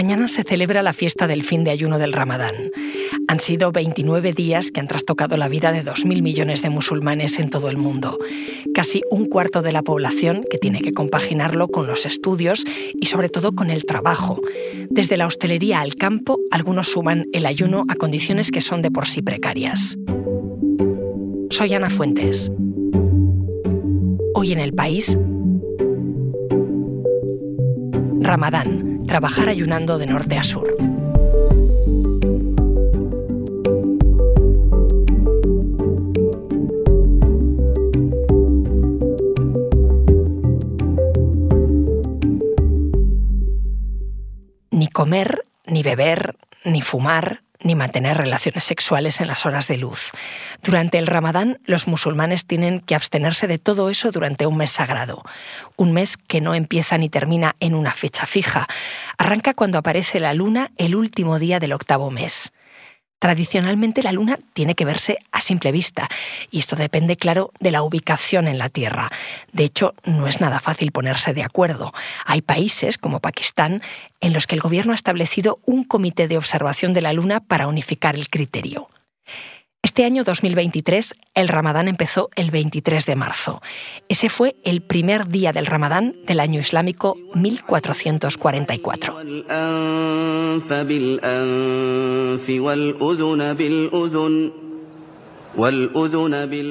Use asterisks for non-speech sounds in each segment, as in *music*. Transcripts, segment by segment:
Mañana se celebra la fiesta del fin de ayuno del Ramadán. Han sido 29 días que han trastocado la vida de 2.000 millones de musulmanes en todo el mundo. Casi un cuarto de la población que tiene que compaginarlo con los estudios y sobre todo con el trabajo. Desde la hostelería al campo, algunos suman el ayuno a condiciones que son de por sí precarias. Soy Ana Fuentes. Hoy en el país, Ramadán trabajar ayunando de norte a sur. Ni comer, ni beber, ni fumar, ni mantener relaciones sexuales en las horas de luz. Durante el Ramadán, los musulmanes tienen que abstenerse de todo eso durante un mes sagrado. Un mes que no empieza ni termina en una fecha fija. Arranca cuando aparece la luna el último día del octavo mes. Tradicionalmente la luna tiene que verse a simple vista y esto depende, claro, de la ubicación en la Tierra. De hecho, no es nada fácil ponerse de acuerdo. Hay países, como Pakistán, en los que el gobierno ha establecido un comité de observación de la luna para unificar el criterio. Este año 2023 el Ramadán empezó el 23 de marzo. Ese fue el primer día del Ramadán del año islámico 1444.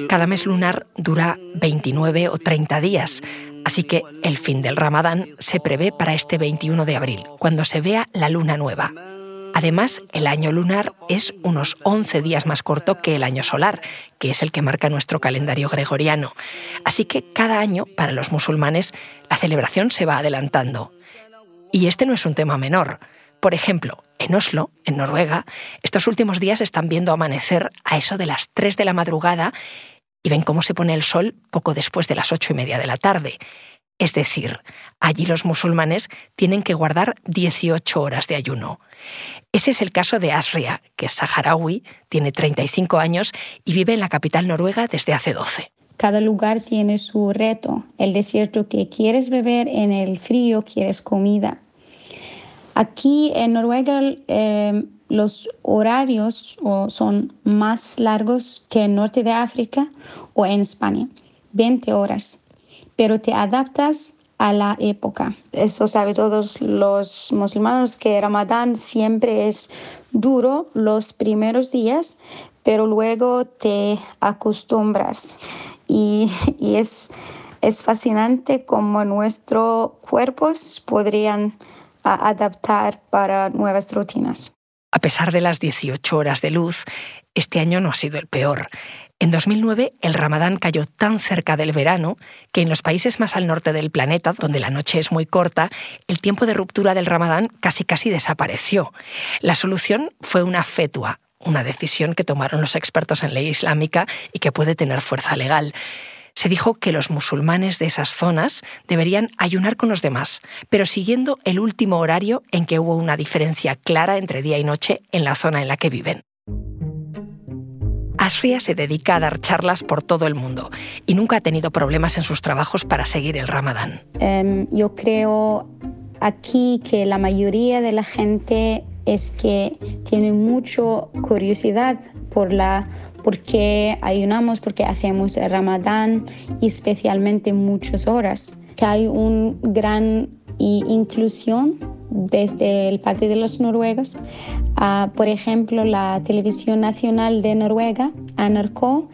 Cada mes lunar dura 29 o 30 días, así que el fin del Ramadán se prevé para este 21 de abril, cuando se vea la luna nueva. Además, el año lunar es unos 11 días más corto que el año solar, que es el que marca nuestro calendario gregoriano. Así que cada año, para los musulmanes, la celebración se va adelantando. Y este no es un tema menor. Por ejemplo, en Oslo, en Noruega, estos últimos días están viendo amanecer a eso de las 3 de la madrugada y ven cómo se pone el sol poco después de las ocho y media de la tarde. Es decir, allí los musulmanes tienen que guardar 18 horas de ayuno. Ese es el caso de Asria, que es saharaui, tiene 35 años y vive en la capital noruega desde hace 12. Cada lugar tiene su reto. El desierto que quieres beber, en el frío quieres comida. Aquí en Noruega eh, los horarios son más largos que en norte de África o en España, 20 horas pero te adaptas a la época. Eso sabe todos los musulmanes que Ramadán siempre es duro los primeros días, pero luego te acostumbras. Y, *laughs* es, es fascinante cómo nuestros cuerpos podrían adaptar para nuevas rutinas. A pesar de las 18 horas de luz, este año no ha sido el peor. En 2009, el Ramadán cayó tan cerca del verano que en los países más al norte del planeta, donde la noche es muy corta, el tiempo de ruptura del Ramadán casi casi desapareció. La solución fue una fetua, una decisión que tomaron los expertos en ley islámica y que puede tener fuerza legal. Se dijo que los musulmanes de esas zonas deberían ayunar con los demás, pero siguiendo el último horario en que hubo una diferencia clara entre día y noche en la zona en la que viven. Asria se dedica a dar charlas por todo el mundo y nunca ha tenido problemas en sus trabajos para seguir el Ramadán. Em, yo creo aquí que la mayoría de la gente es que tiene mucha curiosidad por la por qué ayunamos, por qué hacemos el Ramadán y especialmente muchas horas. Que hay una gran inclusión desde el parte de los noruegos. por ejemplo, la televisión nacional de Noruega, NRK,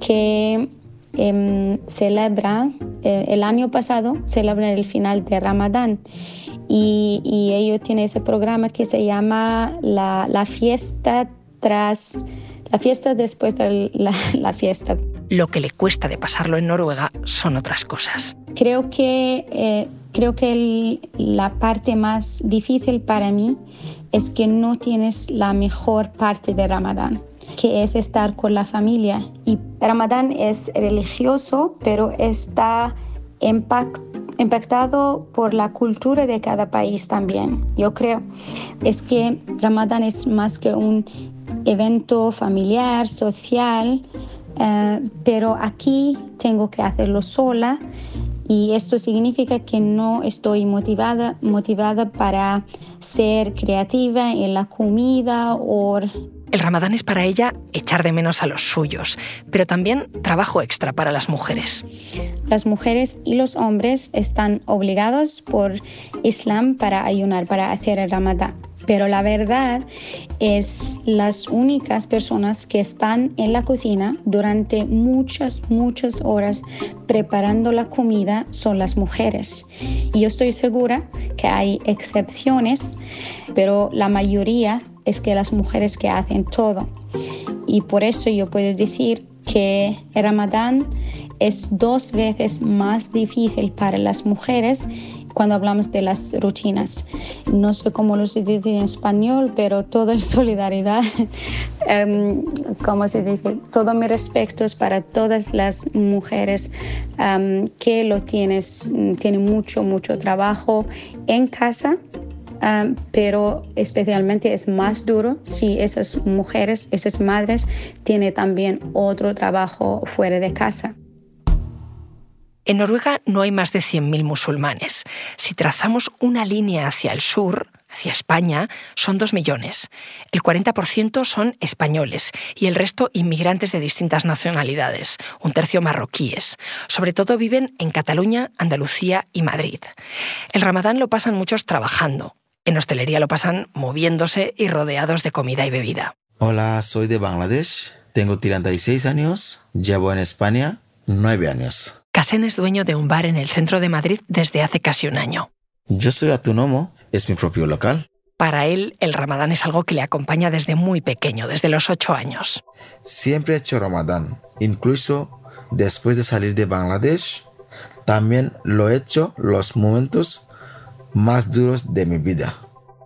que em, celebra, eh, el año pasado, celebra el final de Ramadán. Y, ellos tienen ese programa que se llama la, la fiesta tras, la fiesta después de la, *laughs* la fiesta. Lo que le cuesta de pasarlo en Noruega son otras cosas. Creo que, eh, creo que la parte más difícil para mí es que no tienes la mejor parte de Ramadán que es estar con la familia. Y Ramadán es religioso, pero está impactado por la cultura de cada país también. Yo creo es que Ramadán es más que un evento familiar, social, eh, pero aquí tengo que hacerlo sola Y esto significa que no estoy motivada, motivada para ser creativa en la comida o el ramadán es para ella echar de menos a los suyos, pero también trabajo extra para las mujeres. Las mujeres y los hombres están obligados por Islam para ayunar, para hacer el ramadán. Pero la verdad es las únicas personas que están en la cocina durante muchas, muchas horas preparando la comida son las mujeres. Y yo estoy segura que hay excepciones, pero la mayoría es que las mujeres que hacen todo. Y por eso yo puedo decir que el ramadán es dos veces más difícil para las mujeres cuando hablamos de las rutinas. No sé cómo lo se dice en español, pero todo es solidaridad. um, *laughs* ¿Cómo se dice? Todo mi respeto es para todas las mujeres em, que lo tienes, tienen mucho, mucho trabajo en casa pero especialmente es más duro si esas mujeres, esas madres, tienen también otro trabajo fuera de casa. En Noruega no hay más de 100.000 musulmanes. Si trazamos una línea hacia el sur, hacia España, son 2 millones. El 40% son españoles y el resto inmigrantes de distintas nacionalidades, un tercio marroquíes. Sobre todo viven en Cataluña, Andalucía y Madrid. El ramadán lo pasan muchos trabajando, en hostelería lo pasan moviéndose y rodeados de comida y bebida. Hola, soy de Bangladesh, tengo 36 años, llevo en España 9 años. Kasen es dueño de un bar en el centro de Madrid desde hace casi un año. Yo soy autónomo, es mi propio local. Para él, el ramadán es algo que le acompaña desde muy pequeño, desde los 8 años. Siempre he hecho ramadán, incluso después de salir de Bangladesh. También lo he hecho los momentos más duros de mi vida.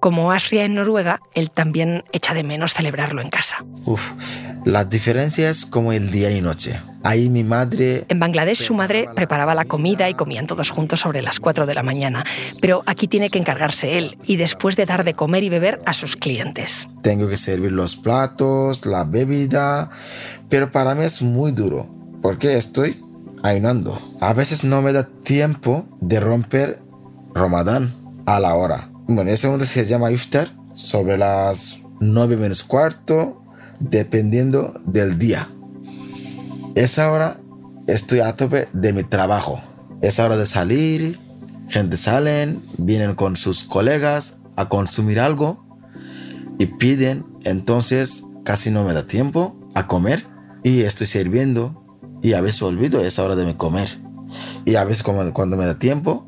Como Asria en Noruega, él también echa de menos celebrarlo en casa. Uf, las diferencias como el día y noche. Ahí mi madre... En Bangladesh su madre preparaba la comida y comían todos juntos sobre las 4 de la mañana, pero aquí tiene que encargarse él y después de dar de comer y beber a sus clientes. Tengo que servir los platos, la bebida, pero para mí es muy duro porque estoy ayunando. A veces no me da tiempo de romper Ramadán a la hora. Bueno, ese momento se llama iftar sobre las 9 menos cuarto, dependiendo del día. Esa hora estoy a tope de mi trabajo. Es hora de salir, gente salen, vienen con sus colegas a consumir algo y piden, entonces casi no me da tiempo a comer y estoy sirviendo y a veces olvido esa hora de comer. Y a veces cuando me da tiempo,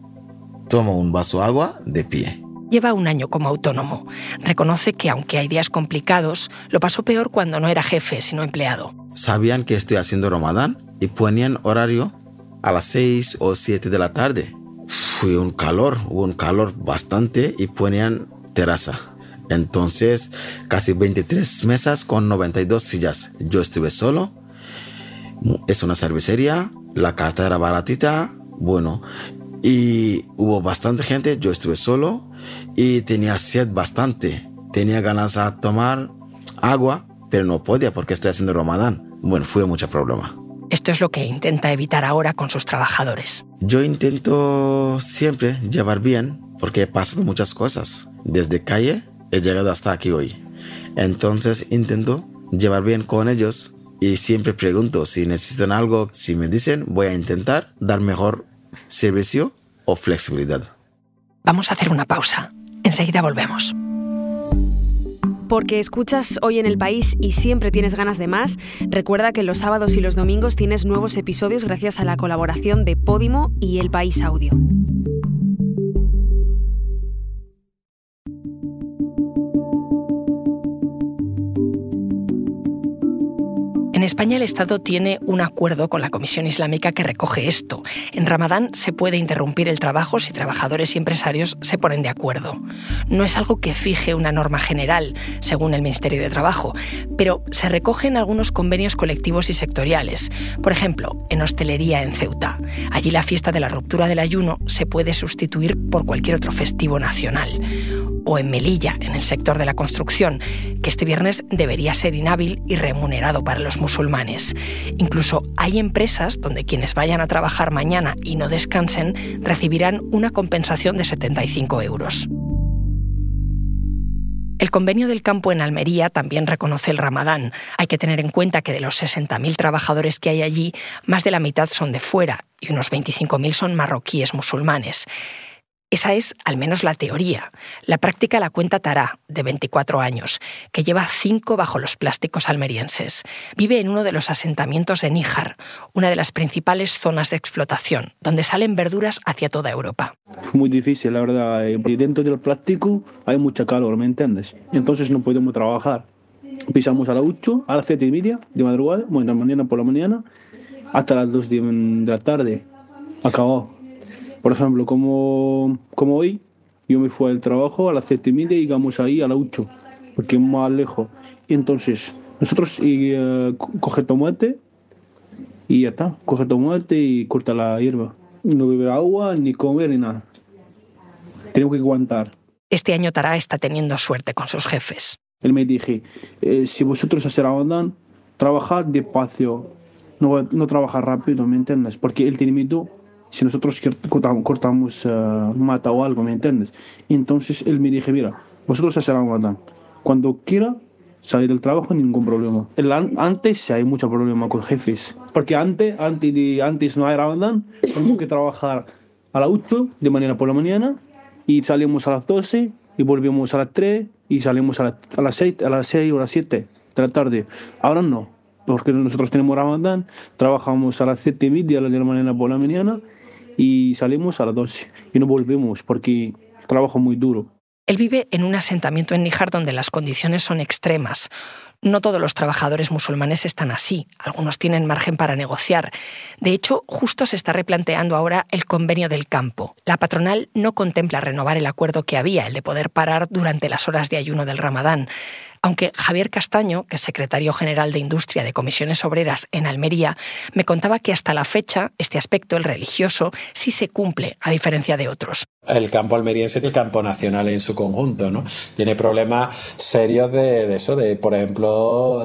Toma un vaso de agua de pie. Lleva un año como autónomo. Reconoce que aunque hay días complicados, lo pasó peor cuando no era jefe, sino empleado. Sabían que estoy haciendo Ramadán y ponían horario a las 6 o 7 de la tarde. Fue un calor, hubo un calor bastante y ponían terraza. Entonces, casi 23 mesas con 92 sillas. Yo estuve solo. Es una cervecería, la carta era baratita. Bueno, y hubo bastante gente, yo estuve solo y tenía sed bastante. Tenía ganas de tomar agua, pero no podía porque estoy haciendo Ramadán. Bueno, fue mucho problema. Esto es lo que intenta evitar ahora con sus trabajadores. Yo intento siempre llevar bien porque he pasado muchas cosas. Desde calle he llegado hasta aquí hoy. Entonces intento llevar bien con ellos y siempre pregunto si necesitan algo, si me dicen, voy a intentar dar mejor servicio o flexibilidad. Vamos a hacer una pausa. Enseguida volvemos. Porque escuchas hoy en el país y siempre tienes ganas de más, recuerda que los sábados y los domingos tienes nuevos episodios gracias a la colaboración de Podimo y El País Audio. España el Estado tiene un acuerdo con la Comisión Islámica que recoge esto. En Ramadán se puede interrumpir el trabajo si trabajadores y empresarios se ponen de acuerdo. No es algo que fije una norma general, según el Ministerio de Trabajo, pero se recogen algunos convenios colectivos y sectoriales. Por ejemplo, en hostelería en Ceuta. Allí la fiesta de la ruptura del ayuno se puede sustituir por cualquier otro festivo nacional o en Melilla, en el sector de la construcción, que este viernes debería ser inhábil y remunerado para los musulmanes. Incluso hay empresas donde quienes vayan a trabajar mañana y no descansen recibirán una compensación de 75 euros. El convenio del campo en Almería también reconoce el ramadán. Hay que tener en cuenta que de los 60.000 trabajadores que hay allí, más de la mitad son de fuera y unos 25.000 son marroquíes musulmanes. Esa es al menos la teoría. La práctica la cuenta Tará, de 24 años, que lleva cinco bajo los plásticos almerienses. Vive en uno de los asentamientos de Níjar, una de las principales zonas de explotación, donde salen verduras hacia toda Europa. Muy difícil, la verdad. Eh, dentro del plástico hay mucha calor, ¿me entiendes? Entonces no podemos trabajar. Pisamos a las 8, a las 7 y media de madrugada, bueno, mañana por la mañana, hasta las 2 de la tarde. Acabado por ejemplo, como, como hoy, yo me fui al trabajo a las 7 y media y llegamos ahí a las 8, porque es más lejos. Y entonces, nosotros eh, coge tomate y ya está, coge tomate y corta la hierba. No beber agua, ni comer, ni nada. Tengo que aguantar. Este año Tara está teniendo suerte con sus jefes. Él me dije, eh, si vosotros hacer Ramadan, trabajad despacio, no, no trabajar rápido, ¿me entiendes? Porque él tiene miedo si nosotros cortamos uh, mata o algo, ¿me entiendes? Entonces él me dijo, mira, vosotros hacéis Ramadán. Cuando quiera salir del trabajo, ningún problema. El, antes hay mucho problema con jefes, porque antes, antes, de, antes no hay Ramadán, tenemos que trabajar a las 8 de mañana por la mañana y salimos a las 12 y volvemos a las 3 y salimos a, a las 6, a las 6 o las 7 de la tarde. Ahora no, porque nosotros tenemos Ramadán, trabajamos a las 7 y media de la mañana por la mañana y salimos a las 12 y no volvemos porque trabajo muy duro. Él vive en un asentamiento en Níjar donde las condiciones son extremas. No todos los trabajadores musulmanes están así, algunos tienen margen para negociar. De hecho, justo se está replanteando ahora el convenio del campo. La patronal no contempla renovar el acuerdo que había, el de poder parar durante las horas de ayuno del ramadán. Aunque Javier Castaño, que es secretario general de Industria de Comisiones Obreras en Almería, me contaba que hasta la fecha este aspecto, el religioso, sí se cumple, a diferencia de otros. El campo almeriense y el campo nacional en su conjunto, ¿no? Tiene problemas serios de, eso, de, por ejemplo,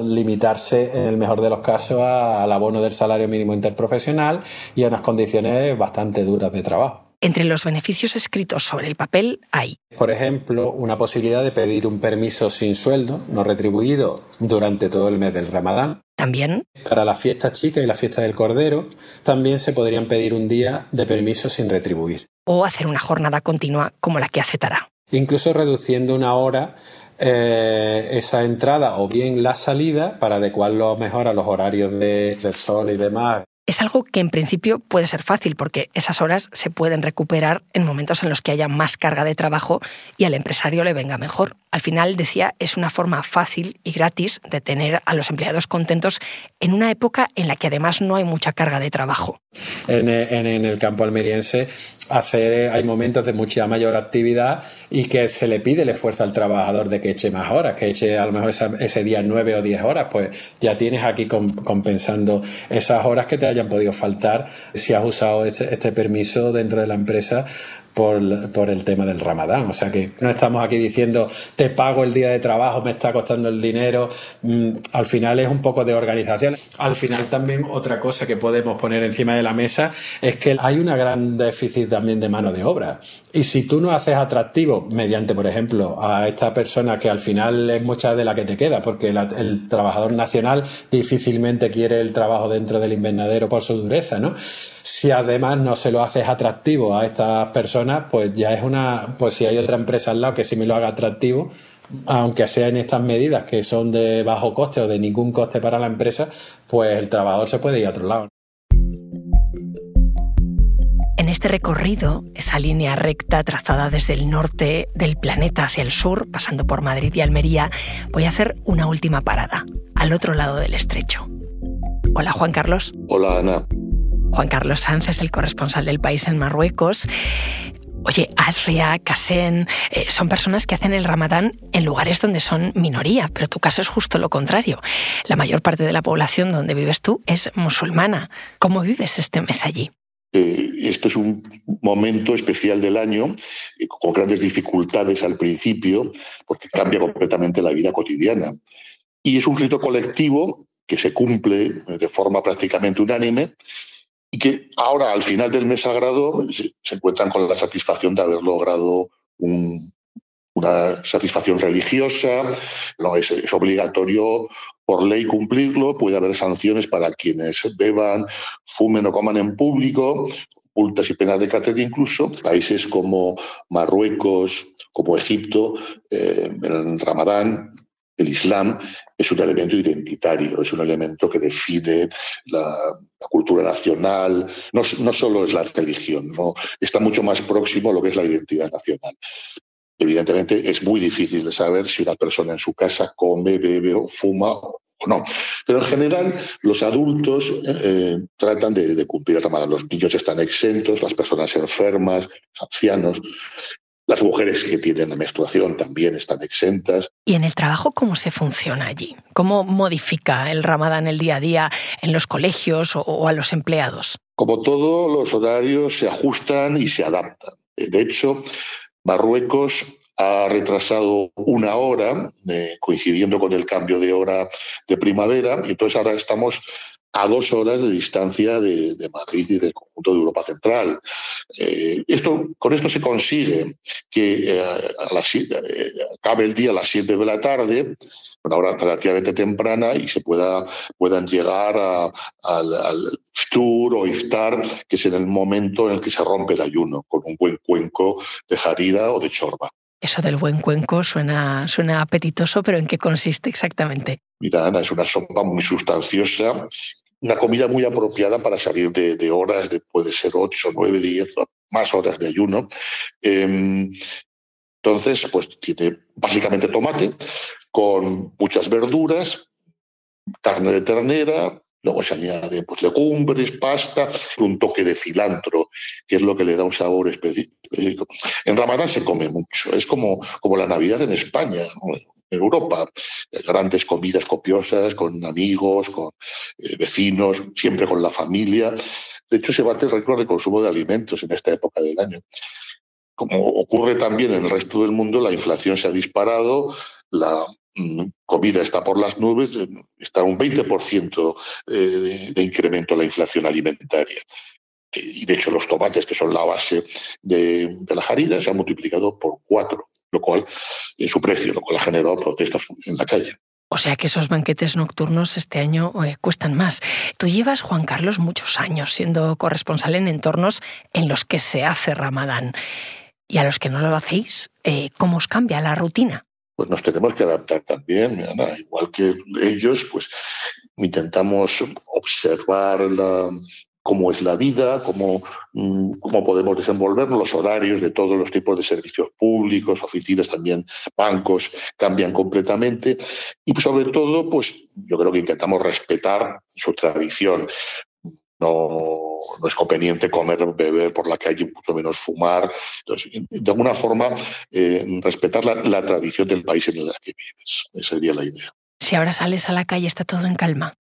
limitarse, en el mejor de los casos, al abono del salario mínimo interprofesional y a unas condiciones bastante duras de trabajo. Entre los beneficios escritos sobre el papel hay, por ejemplo, una posibilidad de pedir un permiso sin sueldo, no retribuido, durante todo el mes del Ramadán. También. Para la fiesta chica y la fiesta del Cordero, también se podrían pedir un día de permiso sin retribuir. O hacer una jornada continua como la que aceptará. Incluso reduciendo una hora eh, esa entrada o bien la salida para adecuarlo mejor a los horarios del sol y demás es algo que en principio puede ser fácil porque esas horas se pueden recuperar en momentos en los que haya más carga de trabajo y al empresario le venga mejor. Al final, decía, es una forma fácil y gratis de tener a los empleados contentos en una época en la que además no hay mucha carga de trabajo. En, el campo almeriense hacer, hay momentos de mucha mayor actividad y que se le pide el esfuerzo al trabajador de que eche más horas, que eche a lo mejor ese día nueve o diez horas, pues ya tienes aquí compensando esas horas que te hayan podido faltar si has usado este, este permiso dentro de la empresa por, el tema del ramadán. O sea que no estamos aquí diciendo te pago el día de trabajo, me está costando el dinero. Mm, al final es un poco de organización. Al final también otra cosa que podemos poner encima de la mesa es que hay una gran déficit también de mano de obra. Y si tú no haces atractivo mediante, por ejemplo, a esta persona que al final es mucha de la que te queda, porque el trabajador nacional difícilmente quiere el trabajo dentro del invernadero por su dureza, ¿no? Si además no se lo haces atractivo a estas personas, pues ya es una, pues si hay otra empresa al lado que sí me lo haga atractivo, aunque sea en estas medidas que son de bajo coste o de ningún coste para la empresa, pues el trabajador se puede ir a otro lado. En este recorrido, esa línea recta trazada desde el norte del planeta hacia el sur, pasando por Madrid y Almería, voy a hacer una última parada, al otro lado del estrecho. Hola Juan Carlos. Hola Ana. Juan Carlos Sanz es el corresponsal del país en Marruecos. Oye, Asria, Kasen, eh, son personas que hacen el ramadán en lugares donde son minoría, pero tu caso es justo lo contrario. La mayor parte de la población donde vives tú es musulmana. ¿Cómo vives este mes allí? Eh, este es un momento especial del año, eh, con grandes dificultades al principio, porque cambia completamente la vida cotidiana. Y es un rito colectivo que se cumple de forma prácticamente unánime y que ahora, al final del mes sagrado, se, encuentran con la satisfacción de haber logrado una satisfacción religiosa, no es, obligatorio por ley cumplirlo, puede haber sanciones para quienes beban, fumen o coman en público, multas y penas de cárcel incluso. Países como Marruecos, como Egipto, eh, en Ramadán, el Islam es un elemento identitario, es un elemento que define la, cultura nacional, no, solo es la religión, está mucho más próximo a lo que es la identidad nacional. Evidentemente es muy difícil de saber si una persona en su casa come, bebe o fuma o no. Pero en general los adultos eh, tratan de, cumplir ramadán. Los niños están exentos, las personas enfermas, los ancianos. Las mujeres que tienen la menstruación también están exentas. ¿Y en el trabajo cómo se funciona allí? ¿Cómo modifica el ramadán el día a día en los colegios o a los empleados? Como todo, los horarios se ajustan y se adaptan. De hecho, Marruecos ha retrasado una hora, eh, coincidiendo con el cambio de hora de primavera, y entonces ahora estamos a dos horas de distancia de, Madrid y del conjunto de Europa Central. Eh, esto, con esto se consigue que eh, a las, eh, acabe el día a las 7 de la tarde, una hora relativamente temprana, y se pueda, puedan llegar al, al ftur o iftar, que es en el momento en el que se rompe el ayuno, con un buen cuenco de jarida o de chorba. Eso del buen cuenco suena, suena apetitoso, pero ¿en qué consiste exactamente? Mira, Ana, es una sopa muy sustanciosa una comida muy apropiada para salir de, horas, de, puede ser 8, 9, 10, más horas de ayuno. Em, entonces, pues tiene básicamente tomate con muchas verduras, carne de ternera, luego se añaden pues, legumbres, pasta, un toque de cilantro, que es lo que le da un sabor específico. En Ramadán se come mucho, es como, como la Navidad en España. ¿no? Europa. Grandes comidas copiosas con amigos, con eh, vecinos, siempre con la familia. De hecho, se bate el récord de consumo de alimentos en esta época del año. Como ocurre también en el resto del mundo, la inflación se ha disparado, la comida está por las nubes, está un 20% eh, de incremento en la inflación alimentaria y de hecho los tomates, que son la base de, la jarida, se han multiplicado por cuatro lo cual, en su precio, lo cual ha generado protestas en la calle. O sea que esos banquetes nocturnos este año eh, cuestan más. Tú llevas, Juan Carlos, muchos años siendo corresponsal en entornos en los que se hace Ramadán. Y a los que no lo hacéis, eh, ¿cómo os cambia la rutina? Pues nos tenemos que adaptar también, igual que ellos, pues intentamos observar la, cómo es la vida, cómo, mm, cómo podemos desenvolvernos, los horarios de todos los tipos de servicios públicos, oficinas también, bancos, cambian completamente. Y sobre todo, pues yo creo que intentamos respetar su tradición. No, no, es conveniente comer, beber por la calle, mucho menos fumar. Entonces, de alguna forma, eh, respetar la, la, tradición del país en el que vives. Esa sería la idea. Si ahora sales a la calle, está todo en calma.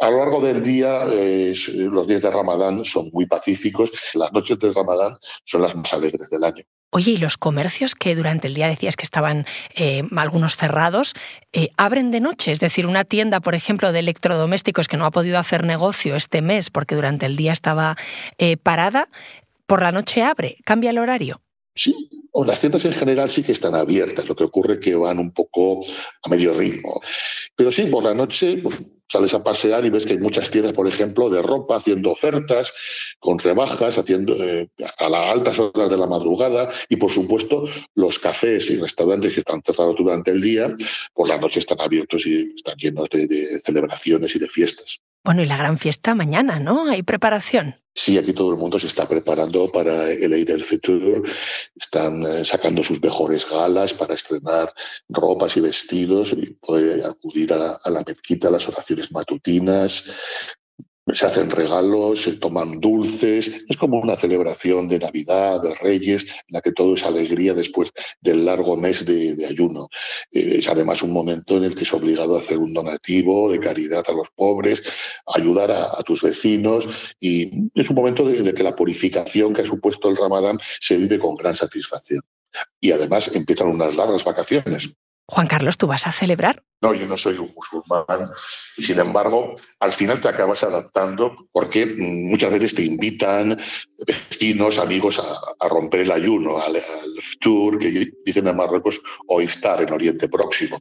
A lo largo del día, eh, los días de Ramadán son muy pacíficos. Las noches de Ramadán son las más alegres del año. Oye, ¿y los comercios que durante el día decías que estaban eh, algunos cerrados, eh, abren de noche? Es decir, una tienda, por ejemplo, de electrodomésticos que no ha podido hacer negocio este mes porque durante el día estaba parada, por la noche abre, cambia el horario. Sí, las tiendas en general sí que están abiertas, lo que ocurre es que van un poco a medio ritmo. Pero sí, por la noche pues, sales a pasear y ves que hay muchas tiendas, por ejemplo, de ropa haciendo ofertas, con rebajas, haciendo eh, a las altas horas de la madrugada y, por supuesto, los cafés y restaurantes que están cerrados durante el día, por la noche están abiertos y están llenos de, de celebraciones y de fiestas. Bueno, y la gran fiesta mañana, ¿no? ¿Hay preparación? Sí, aquí todo el mundo se está preparando para el Eid del Futur. Están eh, sacando sus mejores galas para estrenar ropas y vestidos y poder acudir a, a la mezquita a las oraciones matutinas, se hacen regalos, se toman dulces, es como una celebración de Navidad, de Reyes, en la que todo es alegría después del largo mes de, ayuno. Eh, es además un momento en el que es obligado a hacer un donativo de caridad a los pobres, ayudar a, tus vecinos y es un momento de, de que la purificación que ha supuesto el Ramadán se vive con gran satisfacción. Y además empiezan unas largas vacaciones. Juan Carlos, ¿tú vas a celebrar? No, yo no soy un musulmán y sin embargo al final te acabas adaptando porque muchas veces te invitan vecinos, amigos a, romper el ayuno, al, tour que dicen en Marruecos o iftar en Oriente Próximo.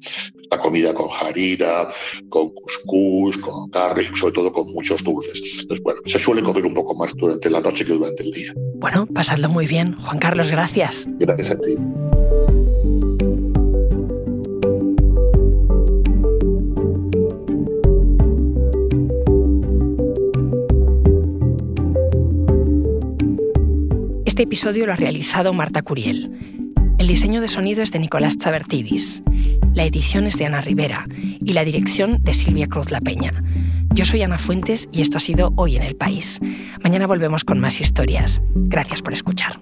La comida con harina, con cuscús, con carne y sobre todo con muchos dulces. Entonces, bueno, se suele comer un poco más durante la noche que durante el día. Bueno, pasadlo muy bien. Juan Carlos, gracias. Gracias a ti. Este episodio lo ha realizado Marta Curiel. El diseño de sonido es de Nicolás Chavertidis. La edición es de Ana Rivera y la dirección de Silvia Cruz La Peña. Yo soy Ana Fuentes y esto ha sido Hoy en el País. Mañana volvemos con más historias. Gracias por escuchar.